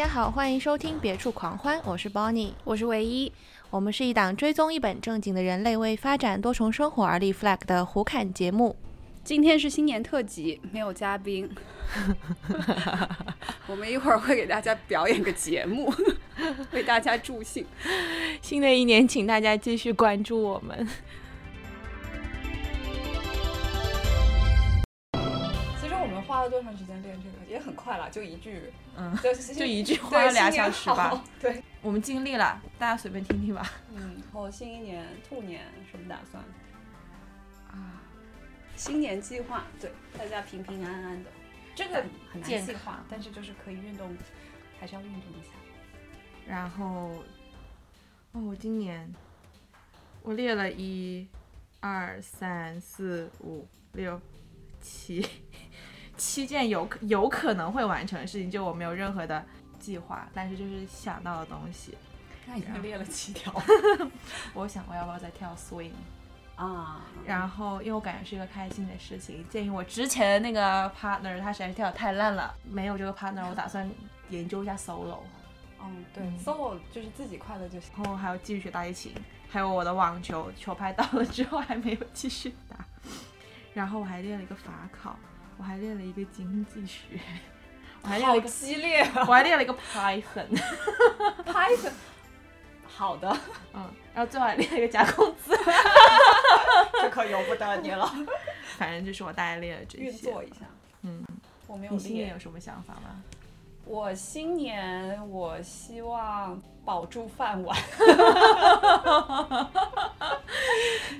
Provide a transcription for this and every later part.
大家好，欢迎收听《别处狂欢》，我是 Bonnie，我是唯一。我们是一档追踪一本正经的人类为发展多重生活而立 flag 的胡侃节目。今天是新年特辑，没有嘉宾。我们一会儿会给大家表演个节目，为大家助兴。新的一年，请大家继续关注我们。多长时间练这个？也很快了，就一句，嗯，就就一句花了俩小时吧。对，我们尽力了，大家随便听听吧。嗯，然后新一年兔年什么打算？啊，新年计划，对，大家平平安安的。这个很难计划，但是就是可以运动，还是要运动一下。然后，哦，我今年我列了一、二、三、四、五、六、七。七件有有可能会完成的事情，就我没有任何的计划，但是就是想到的东西。那已经列了七条。我想我要不要再跳 swing 啊？然后因为我感觉是一个开心的事情。鉴于我之前的那个 partner 他实在是跳的太烂了，没有这个 partner，我打算研究一下 solo。嗯，对，solo 就是自己快乐就行。然后还有继续学大提琴，还有我的网球球拍到了之后还没有继续打。然后我还练了一个法考。我还练了一个经济学，我还练了一个激烈，我还练了一个 Python，Python，好的，嗯，然后最后还练了一个加工资，这可由不得你了。反正就是我大概练了这些，运作一下，嗯，我没有。你新年有什么想法吗？我新年我希望保住饭碗，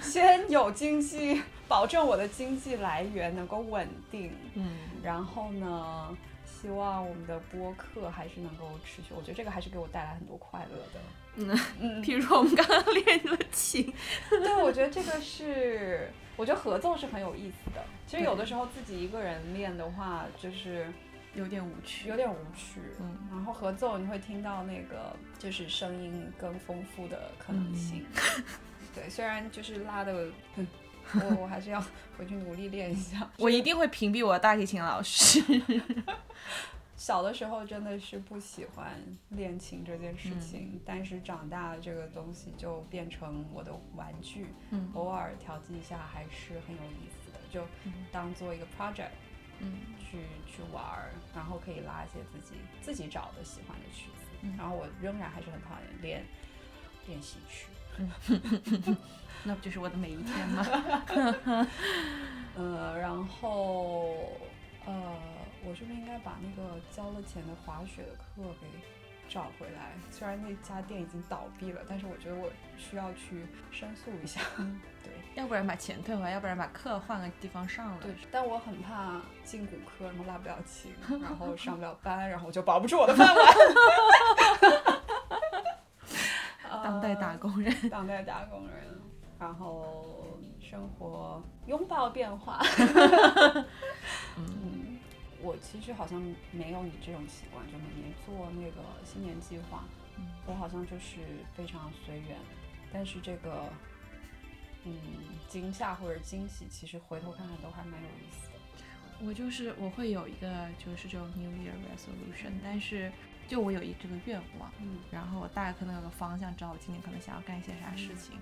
先有经济。保证我的经济来源能够稳定，嗯，然后呢，希望我们的播客还是能够持续。我觉得这个还是给我带来很多快乐的，嗯嗯。比如说我们刚刚练了琴，对，我觉得这个是，我觉得合奏是很有意思的。其实有的时候自己一个人练的话，就是有点无趣，有点无趣。嗯，然后合奏你会听到那个就是声音更丰富的可能性。对，虽然就是拉的。我我还是要 回去努力练一下。我一定会屏蔽我的大提琴老师。小的时候真的是不喜欢练琴这件事情，但是长大这个东西就变成我的玩具，偶尔调剂一下还是很有意思的，就当做一个 project，嗯，去去玩儿，然后可以拉一些自己自己找的喜欢的曲子，然后我仍然还是很讨厌练练习曲。那不就是我的每一天吗？呃，然后呃，我是不是应该把那个交了钱的滑雪的课给找回来？虽然那家店已经倒闭了，但是我觉得我需要去申诉一下。对，要不然把钱退回来，要不然把课换个地方上了。对，但我很怕进骨科，然后拉不了琴，然后上不了班，然后我就保不住我的饭碗。当代打工人，当代打工人。然后生活拥抱变化。嗯，我其实好像没有你这种习惯，就每年做那个新年计划。嗯，我好像就是非常随缘。但是这个，嗯，惊吓或者惊喜，其实回头看看都还蛮有意思的。我就是我会有一个就是这种 New Year Resolution，但是就我有一这个愿望，嗯，然后我大概可能有个方向，知道我今年可能想要干一些啥事情。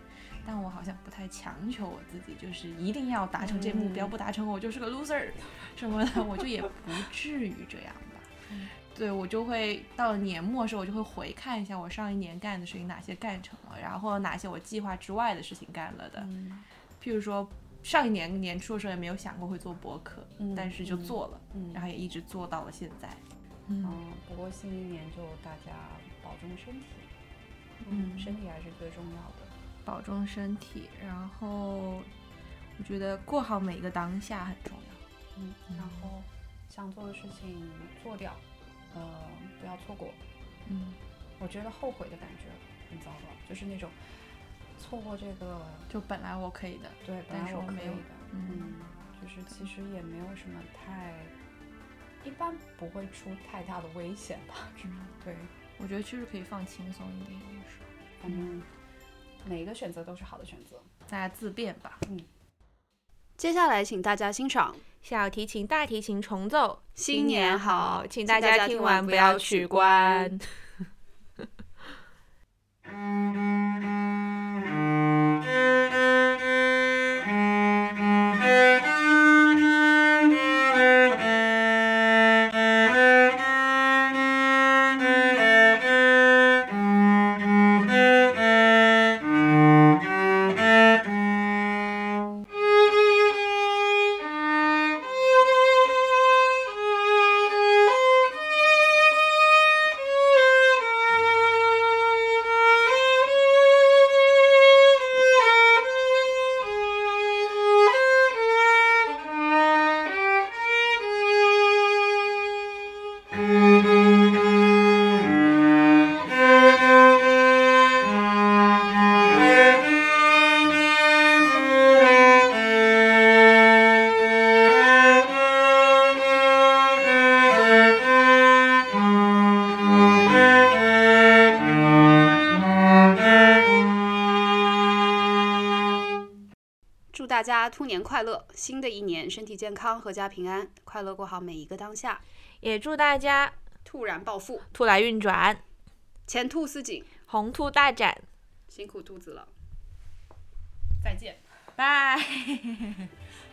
但我好像不太强求我自己，就是一定要达成这目标，不达成我就是个 loser 什么的，我就也不至于这样吧。对我就会到了年末的时候，我就会回看一下我上一年干的事情哪些干成了，然后哪些我计划之外的事情干了的。譬如说上一年年初的时候也没有想过会做博客，但是就做了，然后也一直做到了现在。嗯，不过新一年就大家保重身体，嗯，身体还是最重要的。保重身体，然后我觉得过好每一个当下很重要。嗯，然后想做的事情做掉，呃，不要错过。嗯，我觉得后悔的感觉很糟糕，就是那种错过这个，就本来我可以的，对，本来我可以的，嗯，就是其实也没有什么太，一般不会出太大的危险吧？嗯，对，我觉得其实可以放轻松一点，有的时候，反正。每一个选择都是好的选择，大家自便吧。嗯，接下来请大家欣赏小提琴、大提琴重奏，新年好请大家听完不要取关。祝大家兔年快乐！新的一年身体健康，阖家平安，快乐过好每一个当下。也祝大家突然暴富，兔来运转，前兔似锦，红兔大展，辛苦兔子了。再见。拜。